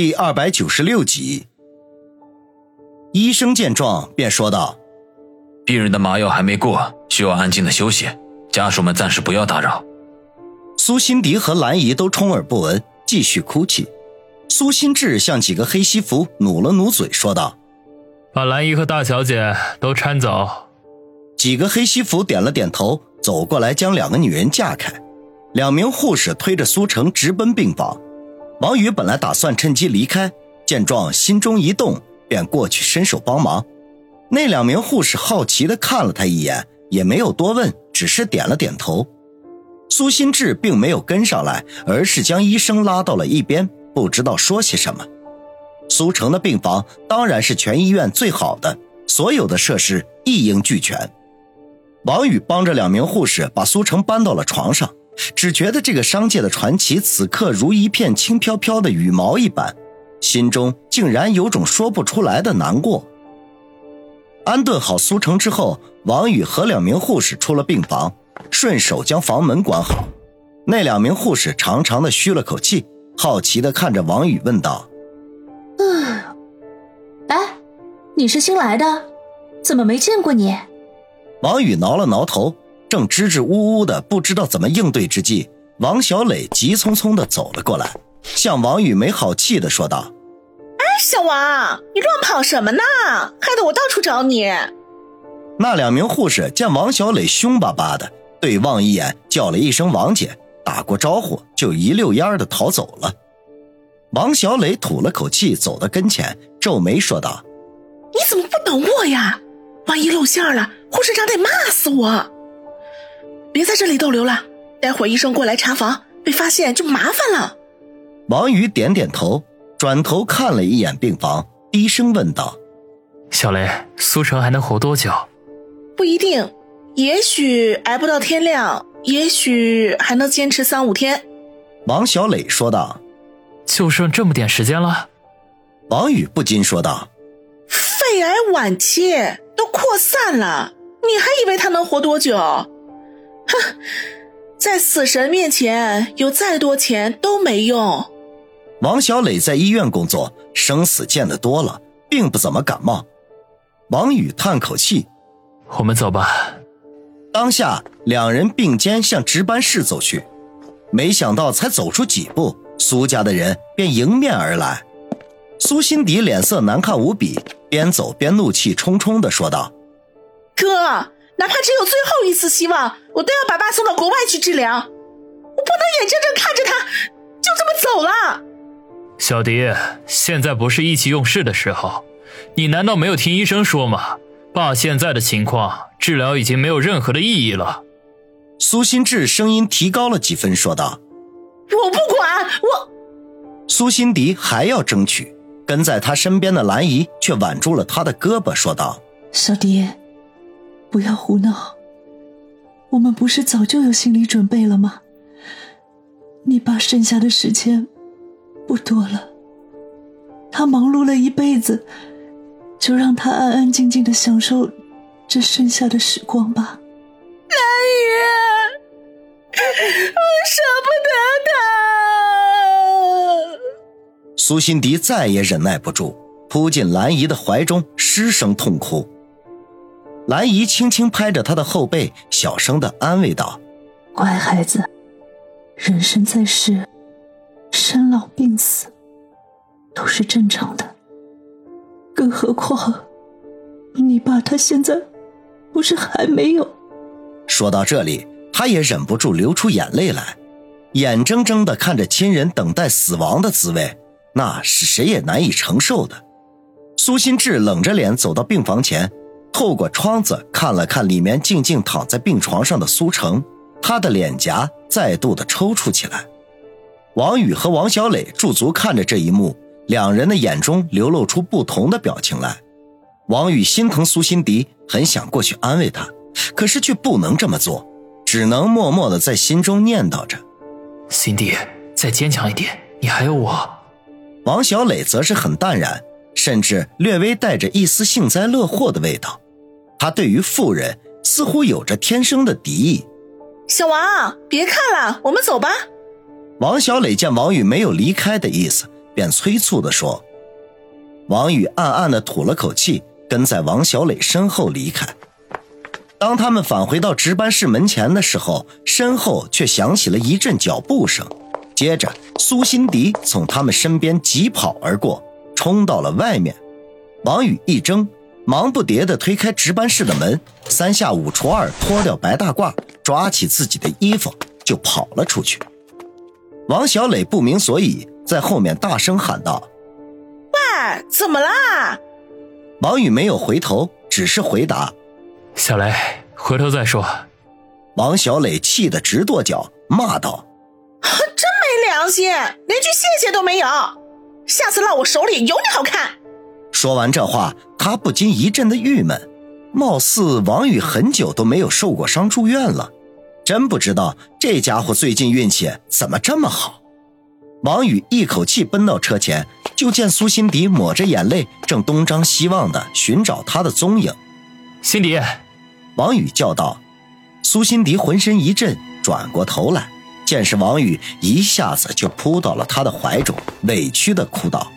第二百九十六集，医生见状便说道：“病人的麻药还没过，需要安静的休息，家属们暂时不要打扰。”苏辛迪和兰姨都充耳不闻，继续哭泣。苏心志向几个黑西服努了努嘴，说道：“把兰姨和大小姐都搀走。”几个黑西服点了点头，走过来将两个女人架开。两名护士推着苏成直奔病房。王宇本来打算趁机离开，见状心中一动，便过去伸手帮忙。那两名护士好奇地看了他一眼，也没有多问，只是点了点头。苏心志并没有跟上来，而是将医生拉到了一边，不知道说些什么。苏城的病房当然是全医院最好的，所有的设施一应俱全。王宇帮着两名护士把苏城搬到了床上。只觉得这个商界的传奇此刻如一片轻飘飘的羽毛一般，心中竟然有种说不出来的难过。安顿好苏成之后，王宇和两名护士出了病房，顺手将房门关好。那两名护士长长的吁了口气，好奇的看着王宇问道：“嗯，哎，你是新来的？怎么没见过你？”王宇挠了挠头。正支支吾吾的不知道怎么应对之际，王小磊急匆匆的走了过来，向王宇没好气的说道：“哎，小王，你乱跑什么呢？害得我到处找你。”那两名护士见王小磊凶巴巴的，对望一眼，叫了一声“王姐”，打过招呼就一溜烟的逃走了。王小磊吐了口气，走到跟前，皱眉说道：“你怎么不等我呀？万一露馅了，护士长得骂死我。”别在这里逗留了，待会儿医生过来查房，被发现就麻烦了。王宇点点头，转头看了一眼病房，低声问道：“小雷，苏城还能活多久？”“不一定，也许挨不到天亮，也许还能坚持三五天。”王小磊说道。“就剩这么点时间了？”王宇不禁说道。“肺癌晚期，都扩散了，你还以为他能活多久？”哼，在死神面前，有再多钱都没用。王小磊在医院工作，生死见得多了，并不怎么感冒。王宇叹口气：“我们走吧。”当下，两人并肩向值班室走去。没想到，才走出几步，苏家的人便迎面而来。苏心迪脸色难看无比，边走边怒气冲冲的说道：“哥。”哪怕只有最后一次希望，我都要把爸送到国外去治疗。我不能眼睁睁看着他就这么走了。小迪，现在不是意气用事的时候。你难道没有听医生说吗？爸现在的情况，治疗已经没有任何的意义了。苏心志声音提高了几分，说道：“我不管，我。”苏心迪还要争取，跟在他身边的兰姨却挽住了他的胳膊，说道：“小迪。”不要胡闹！我们不是早就有心理准备了吗？你爸剩下的时间不多了，他忙碌了一辈子，就让他安安静静的享受这剩下的时光吧。兰姨，我舍不得他。苏心迪再也忍耐不住，扑进兰姨的怀中，失声痛哭。兰姨轻轻拍着他的后背，小声的安慰道：“乖孩子，人生在世，生老病死都是正常的。更何况，你爸他现在不是还没有？”说到这里，他也忍不住流出眼泪来，眼睁睁的看着亲人等待死亡的滋味，那是谁也难以承受的。苏心志冷着脸走到病房前。透过窗子看了看里面静静躺在病床上的苏成，他的脸颊再度的抽搐起来。王宇和王小磊驻足看着这一幕，两人的眼中流露出不同的表情来。王宇心疼苏心迪，很想过去安慰她，可是却不能这么做，只能默默的在心中念叨着：“心迪，再坚强一点，你还有我。”王小磊则是很淡然。甚至略微带着一丝幸灾乐祸的味道，他对于富人似乎有着天生的敌意。小王，别看了，我们走吧。王小磊见王宇没有离开的意思，便催促地说：“王宇暗暗地吐了口气，跟在王小磊身后离开。当他们返回到值班室门前的时候，身后却响起了一阵脚步声，接着苏辛迪从他们身边疾跑而过，冲到了外面。王宇一怔，忙不迭地推开值班室的门，三下五除二脱掉白大褂，抓起自己的衣服就跑了出去。王小磊不明所以，在后面大声喊道。喂，怎么啦？王宇没有回头，只是回答：“小雷，回头再说。”王小磊气得直跺脚，骂道：“ 真没良心，连句谢谢都没有！下次落我手里有你好看！”说完这话，他不禁一阵的郁闷。貌似王宇很久都没有受过伤住院了，真不知道这家伙最近运气怎么这么好。王宇一口气奔到车前。就见苏辛迪抹着眼泪，正东张西望的寻找他的踪影。辛迪，王宇叫道。苏辛迪浑身一震，转过头来，见是王宇，一下子就扑到了他的怀中，委屈的哭道：“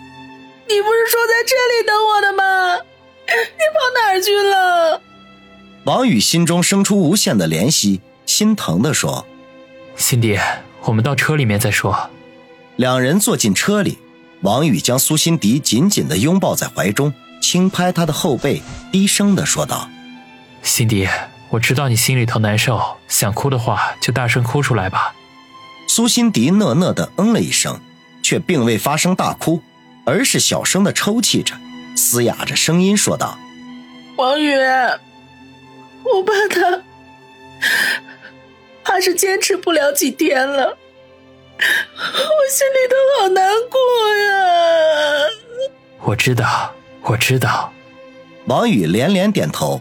你不是说在这里等我的吗？你跑哪儿去了？”王宇心中生出无限的怜惜，心疼的说：“辛迪，我们到车里面再说。”两人坐进车里。王宇将苏辛迪紧紧的拥抱在怀中，轻拍她的后背，低声的说道：“辛迪，我知道你心里头难受，想哭的话就大声哭出来吧。”苏辛迪讷讷地嗯了一声，却并未发声大哭，而是小声的抽泣着，嘶哑着声音说道：“王宇，我怕他，怕是坚持不了几天了。”我心里头好难过呀！我知道，我知道。王宇连连点头。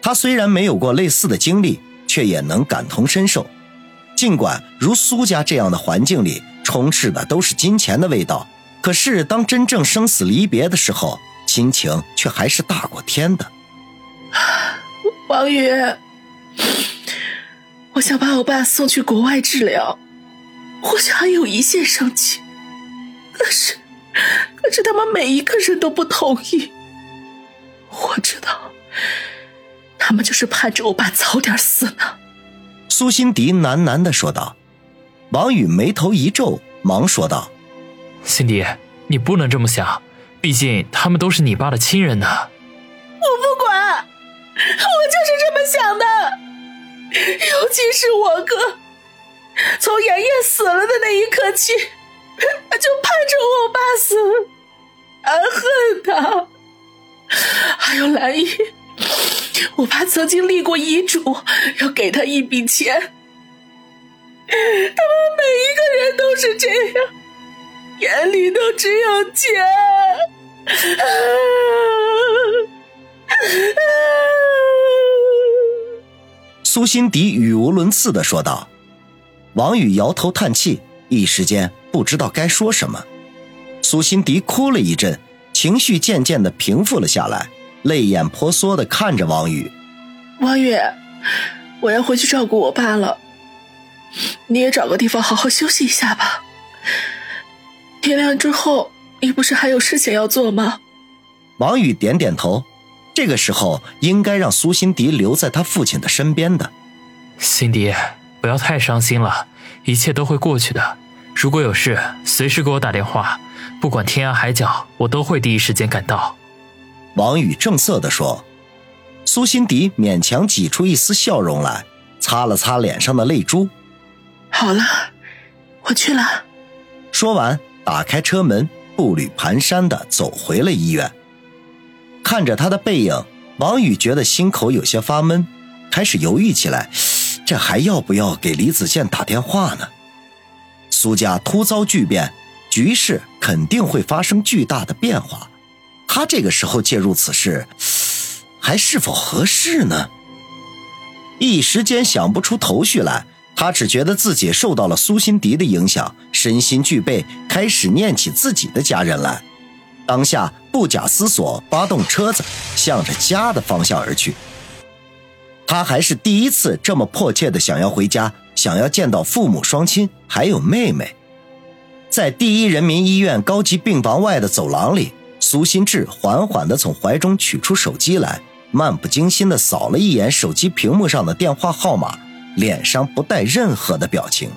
他虽然没有过类似的经历，却也能感同身受。尽管如苏家这样的环境里充斥的都是金钱的味道，可是当真正生死离别的时候，亲情却还是大过天的。王宇，我想把我爸送去国外治疗。或许还有一线生机，可是，可是他们每一个人都不同意。我知道，他们就是盼着我爸早点死呢。苏辛迪喃喃的说道。王宇眉头一皱，忙说道：“辛迪，你不能这么想，毕竟他们都是你爸的亲人呢。”我不管，我就是这么想的，尤其是我哥。从爷爷死了的那一刻起，就盼着我爸死，而恨他。还有兰姨，我爸曾经立过遗嘱，要给他一笔钱。他们每一个人都是这样，眼里都只有钱。苏辛迪语无伦次的说道。王宇摇头叹气，一时间不知道该说什么。苏辛迪哭了一阵，情绪渐渐的平复了下来，泪眼婆娑的看着王宇。王宇，我要回去照顾我爸了，你也找个地方好好休息一下吧。天亮之后，你不是还有事情要做吗？王宇点点头。这个时候应该让苏辛迪留在他父亲的身边的。辛迪。不要太伤心了，一切都会过去的。如果有事，随时给我打电话，不管天涯海角，我都会第一时间赶到。”王宇正色地说。苏辛迪勉强挤出一丝笑容来，擦了擦脸上的泪珠。“好了，我去了。”说完，打开车门，步履蹒跚地走回了医院。看着他的背影，王宇觉得心口有些发闷，开始犹豫起来。这还要不要给李子健打电话呢？苏家突遭巨变，局势肯定会发生巨大的变化。他这个时候介入此事，还是否合适呢？一时间想不出头绪来。他只觉得自己受到了苏辛迪的影响，身心俱备，开始念起自己的家人来。当下不假思索，发动车子，向着家的方向而去。他还是第一次这么迫切的想要回家，想要见到父母双亲，还有妹妹。在第一人民医院高级病房外的走廊里，苏新志缓缓地从怀中取出手机来，漫不经心地扫了一眼手机屏幕上的电话号码，脸上不带任何的表情。